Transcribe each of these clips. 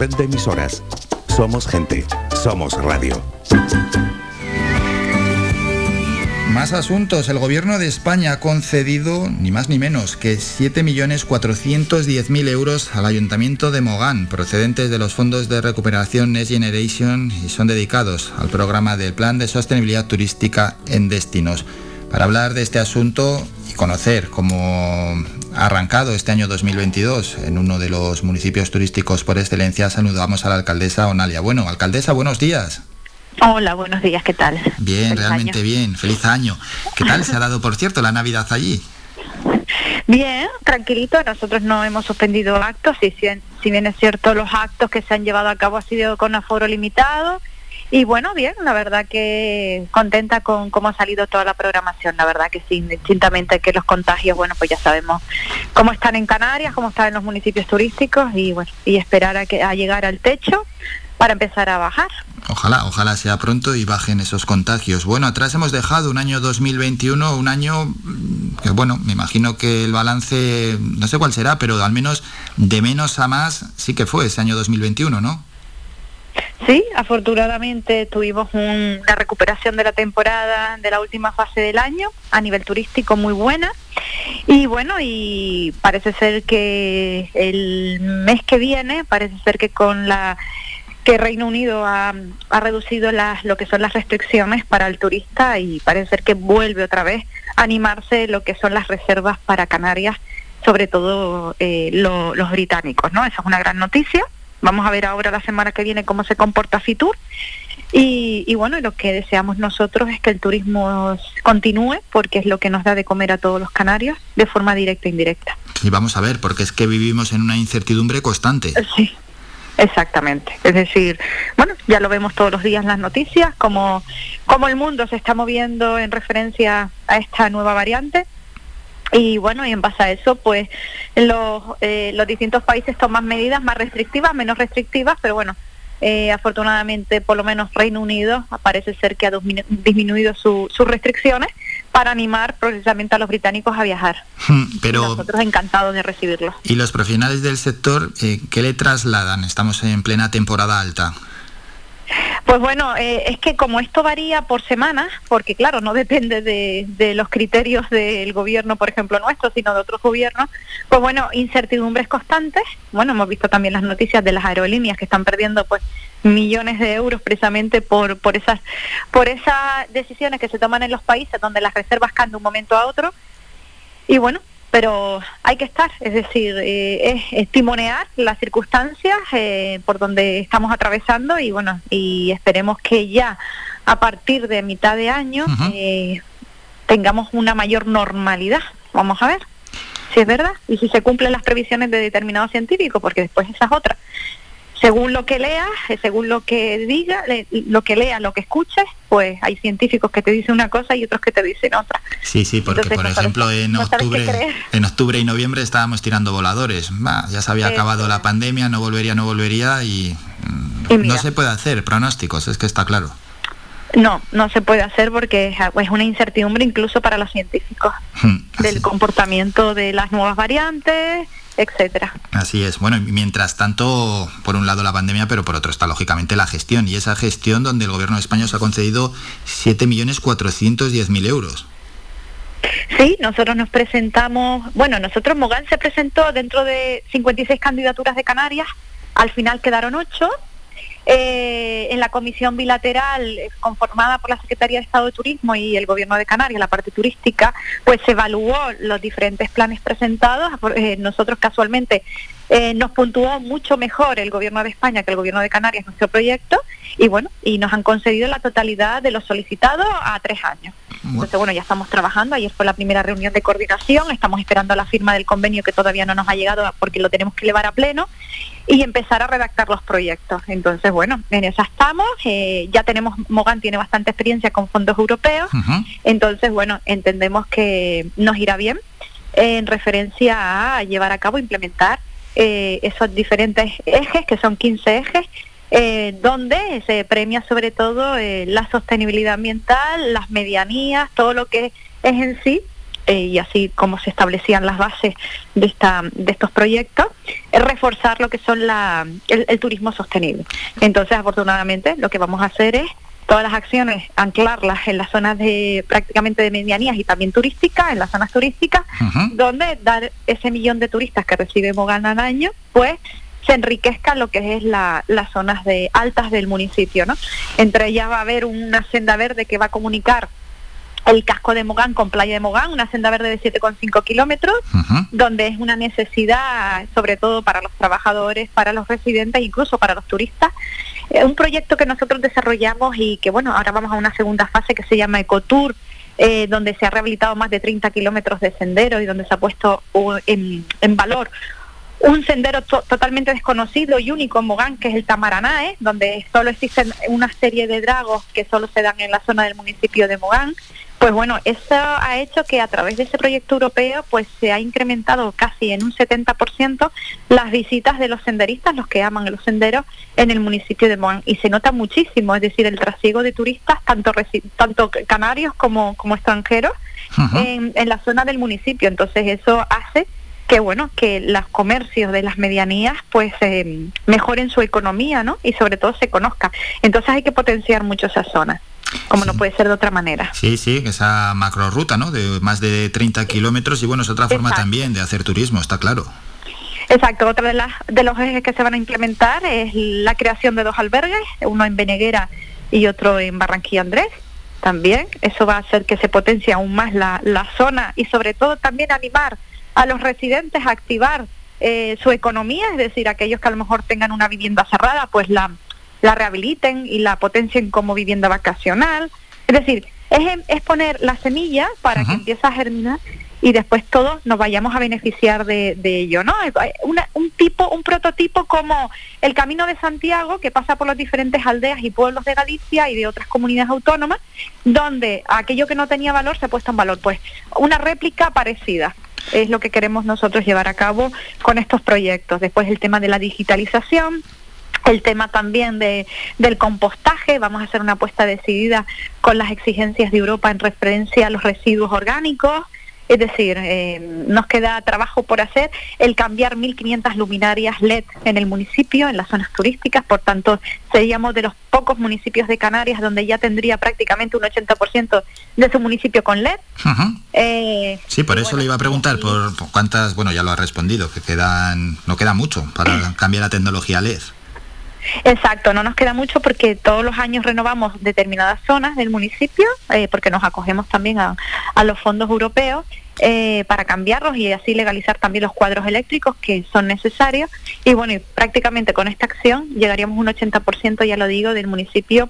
Red de emisoras. Somos gente. Somos radio. Más asuntos. El gobierno de España ha concedido ni más ni menos que 7.410.000 euros al ayuntamiento de Mogán, procedentes de los fondos de recuperación Next Generation y son dedicados al programa del Plan de Sostenibilidad Turística en Destinos. Para hablar de este asunto conocer cómo ha arrancado este año 2022 en uno de los municipios turísticos por excelencia, saludamos a la alcaldesa Onalia. Bueno, alcaldesa, buenos días. Hola, buenos días, ¿qué tal? Bien, realmente bien, feliz año. ¿Qué tal se ha dado, por cierto, la Navidad allí? Bien, tranquilito, nosotros no hemos suspendido actos, y si, si bien es cierto, los actos que se han llevado a cabo han sido con aforo limitado, y bueno, bien, la verdad que contenta con cómo ha salido toda la programación, la verdad que sí, distintamente que los contagios, bueno, pues ya sabemos cómo están en Canarias, cómo están en los municipios turísticos y bueno, y esperar a, que, a llegar al techo para empezar a bajar. Ojalá, ojalá sea pronto y bajen esos contagios. Bueno, atrás hemos dejado un año 2021, un año mm, que bueno, me imagino que el balance, no sé cuál será, pero al menos de menos a más sí que fue ese año 2021, ¿no? Sí, afortunadamente tuvimos una recuperación de la temporada de la última fase del año a nivel turístico muy buena. Y bueno, y parece ser que el mes que viene, parece ser que con la que Reino Unido ha, reducido las, lo que son las restricciones para el turista y parece ser que vuelve otra vez a animarse lo que son las reservas para Canarias, sobre todo eh, los británicos, ¿no? Esa es una gran noticia. Vamos a ver ahora la semana que viene cómo se comporta Fitur. Y, y, bueno, lo que deseamos nosotros es que el turismo continúe porque es lo que nos da de comer a todos los canarios de forma directa e indirecta. Y vamos a ver, porque es que vivimos en una incertidumbre constante. Sí, exactamente. Es decir, bueno, ya lo vemos todos los días en las noticias, como, como el mundo se está moviendo en referencia a esta nueva variante y bueno, y en base a eso, pues los, eh, los distintos países toman medidas más restrictivas, menos restrictivas, pero bueno, eh, afortunadamente por lo menos Reino Unido parece ser que ha disminuido sus restricciones para animar precisamente a los británicos a viajar. Pero, nosotros encantados de recibirlos. ¿Y los profesionales del sector eh, qué le trasladan? Estamos en plena temporada alta. Pues bueno, eh, es que como esto varía por semana, porque claro, no depende de, los criterios del gobierno, por ejemplo, nuestro, sino de otros gobiernos, pues bueno, incertidumbres constantes. Bueno, hemos visto también las noticias de las aerolíneas que están perdiendo pues millones de euros precisamente por, por esas por esas decisiones que se toman en los países donde las reservas caen de un momento a otro. Y bueno, pero hay que estar, es decir, eh, es, timonear las circunstancias eh, por donde estamos atravesando y bueno, y esperemos que ya a partir de mitad de año eh, tengamos una mayor normalidad. Vamos a ver si es verdad y si se cumplen las previsiones de determinado científico, porque después esa es otra según lo que leas, eh, según lo que diga, lo que leas, lo que escuches, pues hay científicos que te dicen una cosa y otros que te dicen otra. Sí, sí, porque por ejemplo en octubre, en octubre y noviembre estábamos tirando voladores. ya se había acabado la pandemia, no volvería, no volvería y, mm, no se puede hacer pronósticos, es que está claro. No, no se puede hacer porque es una incertidumbre incluso para los científicos hmm, del comportamiento de las nuevas variantes, etcétera. Así es. Bueno, mientras tanto, por un lado la pandemia, pero por otro está lógicamente la gestión. Y esa gestión donde el gobierno de España os ha concedido 7.410.000 euros. Sí, nosotros nos presentamos, bueno, nosotros Mogán se presentó dentro de 56 candidaturas de Canarias, al final quedaron 8 eh, en la comisión bilateral eh, conformada por la Secretaría de Estado de Turismo y el Gobierno de Canarias, la parte turística, pues se evaluó los diferentes planes presentados. Eh, nosotros casualmente nos puntuó mucho mejor el Gobierno de España que el Gobierno de Canarias nuestro proyecto y bueno, y nos han concedido la totalidad de los solicitados a tres años. Entonces, bueno, ya estamos trabajando. Ayer fue la primera reunión de coordinación. Estamos esperando la firma del convenio que todavía no nos ha llegado porque lo tenemos que llevar a pleno y empezar a redactar los proyectos. Entonces, bueno, en eso estamos. Eh, ya tenemos, Mogan tiene bastante experiencia con fondos europeos. Entonces, bueno, entendemos que nos irá bien en referencia a llevar a cabo, implementar eh, esos diferentes ejes, que son 15 ejes, eh, donde se premia sobre todo eh, la sostenibilidad ambiental, las medianías, todo lo que es en sí eh, y así como se establecían las bases de, esta, de estos proyectos, reforzar lo que son la, el, turismo sostenible. Entonces, afortunadamente, lo que vamos a hacer es todas las acciones, anclarlas en las zonas de prácticamente de medianías y también turísticas, en las zonas turísticas, donde dar ese millón de turistas que recibe Mogana al año, pues se enriquezca lo que es la, las zonas de altas del municipio, ¿no? Entre ellas va a haber una senda verde que va a comunicar el casco de Mogán con Playa de Mogán, una senda verde de 7,5 kilómetros, donde es una necesidad, sobre todo para los trabajadores, para los residentes, incluso para los turistas. Es un proyecto que nosotros desarrollamos y que, bueno, ahora vamos a una segunda fase que se llama Ecotour, eh, donde se ha rehabilitado más de 30 kilómetros de sendero y donde se ha puesto en, en valor un sendero totalmente desconocido y único en Mogán, que es el Tamaranae, donde solo existen una serie de dragos que solo se dan en la zona del municipio de Mogán. Pues bueno, eso ha hecho que a través de ese proyecto europeo pues se ha incrementado casi en un 70% las visitas de los senderistas, los que aman los senderos, en el municipio de Mogán. Y se nota muchísimo, es decir, el trasiego de turistas, tanto, tanto canarios como, como extranjeros, en, en la zona del municipio. Entonces eso hace que bueno, que los comercios de las medianías pues eh, mejoren su economía, ¿no? Y sobre todo se conozca. Entonces hay que potenciar mucho esa zona como no puede ser de otra manera. Sí, sí, esa macro ruta, ¿no? De más de 30 kilómetros y bueno, es otra forma también de hacer turismo, está claro. Exacto, otra de, las, de los ejes que se van a implementar es la creación de dos albergues, uno en Beneguera y otro en Barranquilla Andrés. También eso va a hacer que se potencie aún más la, la zona y sobre todo también animar a los residentes a activar eh, su economía, es decir, aquellos que a lo mejor tengan una vivienda cerrada, pues la, la rehabiliten y la potencien como vivienda vacacional. Es decir, es, es poner la semilla para que empiece a germinar y después todos nos vayamos a beneficiar de, ello, ¿no? un tipo, un prototipo como el Camino de Santiago, que pasa por las diferentes aldeas y pueblos de Galicia y de otras comunidades autónomas, donde aquello que no tenía valor se ha puesto en valor. Pues una réplica parecida es lo que queremos nosotros llevar a cabo con estos proyectos. Después el tema de la digitalización, el tema también de, del compostaje, vamos a hacer una apuesta decidida con las exigencias de Europa en referencia a los residuos orgánicos, es decir, eh, nos queda trabajo por hacer el cambiar 1.500 luminarias LED en el municipio, en las zonas turísticas, por tanto, seríamos de los pocos municipios de Canarias donde ya tendría prácticamente un 80% de su municipio con LED. Eh, sí, por eso le iba a preguntar por, cuántas, bueno, ya lo ha respondido, que quedan, no queda mucho para cambiar la tecnología LED. Exacto, no nos queda mucho porque todos los años renovamos determinadas zonas del municipio, eh, porque nos acogemos también a, los fondos europeos eh, para cambiarlos y así legalizar también los cuadros eléctricos que son necesarios. Y bueno, prácticamente con esta acción llegaríamos un 80%, ya lo digo, del municipio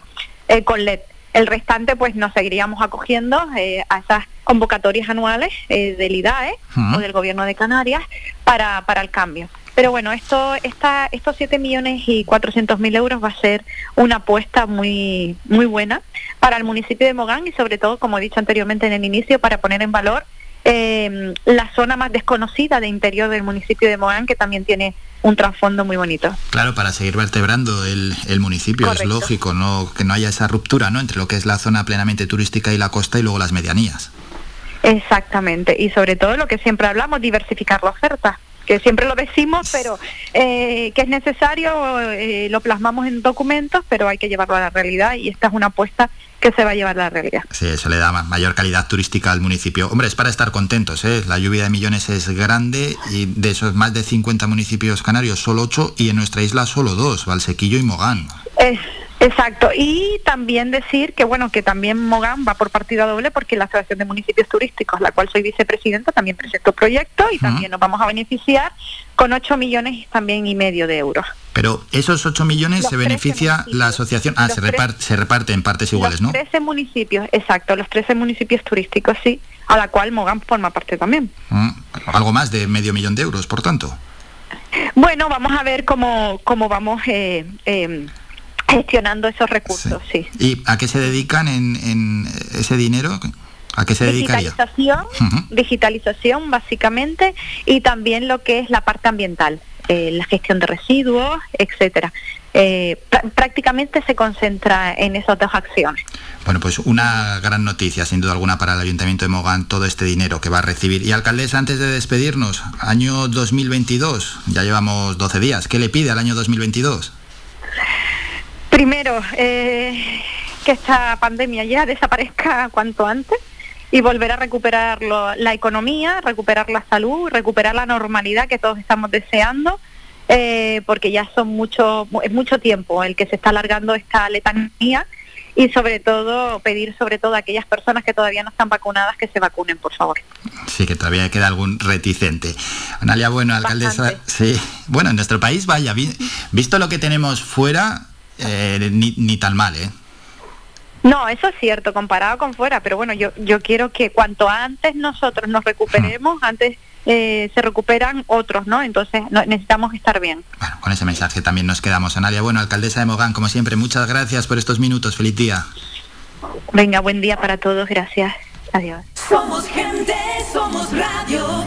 eh, con LED. El restante pues nos seguiríamos acogiendo a esas convocatorias anuales del IDAE o del Gobierno de Canarias para, para el cambio. Pero bueno, esto, esta, estos 7 millones y 400 mil euros va a ser una apuesta muy, muy buena para el municipio de Mogán y sobre todo, como he dicho anteriormente en el inicio, para poner en valor eh, la zona más desconocida de interior del municipio de Mogán, que también tiene un trasfondo muy bonito. Claro, para seguir vertebrando el, municipio, es lógico no que no haya esa ruptura ¿no? entre lo que es la zona plenamente turística y la costa y luego las medianías. Exactamente, y sobre todo lo que siempre hablamos, diversificar la oferta que siempre lo decimos, pero eh, que es necesario, eh, lo plasmamos en documentos, pero hay que llevarlo a la realidad y esta es una apuesta que se va a llevar a la realidad. Sí, eso le da mayor calidad turística al municipio. Hombre, es para estar contentos, ¿eh? La lluvia de millones es grande y de esos más de 50 municipios canarios, solo 8 y en nuestra isla solo 2, Valsequillo y Mogán. Es Exacto, y también decir que bueno, que también Mogán va por partida doble porque la Asociación de Municipios Turísticos, la cual soy vicepresidenta, también presentó proyecto y también nos vamos a beneficiar con 8 millones también y medio de euros. Pero esos 8 millones se beneficia la asociación, ah, se reparte, se reparte en partes iguales, ¿no? 13 municipios, exacto, los 13 municipios turísticos, sí, a la cual Mogán forma parte también. Mm, algo más de medio millón de euros, por tanto. Bueno, vamos a ver cómo, cómo vamos eh, eh, gestionando esos recursos, sí. ¿Y a qué se dedican en, ese dinero? ¿A qué se dedicaría? Digitalización, digitalización básicamente, y también lo que es la parte ambiental, eh, la gestión de residuos, etcétera. Eh, prácticamente se concentra en esas dos acciones. Bueno, pues una gran noticia, sin duda alguna, para el Ayuntamiento de Mogán, todo este dinero que va a recibir. Y alcaldesa, antes de despedirnos, año 2022, ya llevamos 12 días, ¿qué le pide al año 2022? Primero, eh, que esta pandemia ya desaparezca cuanto antes y volver a recuperar la economía, recuperar la salud, recuperar la normalidad que todos estamos deseando, eh, porque ya son mucho, es mucho tiempo el que se está alargando esta letanía y sobre todo pedir sobre todo a aquellas personas que todavía no están vacunadas que se vacunen, por favor. Sí, que todavía queda algún reticente. Analia, bueno, alcaldesa, sí, bueno, en nuestro país, vaya, visto lo que tenemos fuera, eh, ni, ni tan mal, ¿eh? No, eso es cierto, comparado con fuera, pero bueno, yo, yo quiero que cuanto antes nosotros nos recuperemos, antes eh, se recuperan otros, ¿no? Entonces necesitamos estar bien. Bueno, con ese mensaje también nos quedamos. Analia, bueno, alcaldesa de Mogán, como siempre, muchas gracias por estos minutos. Feliz día. Venga, buen día para todos, gracias. Adiós. Somos gente, somos radio.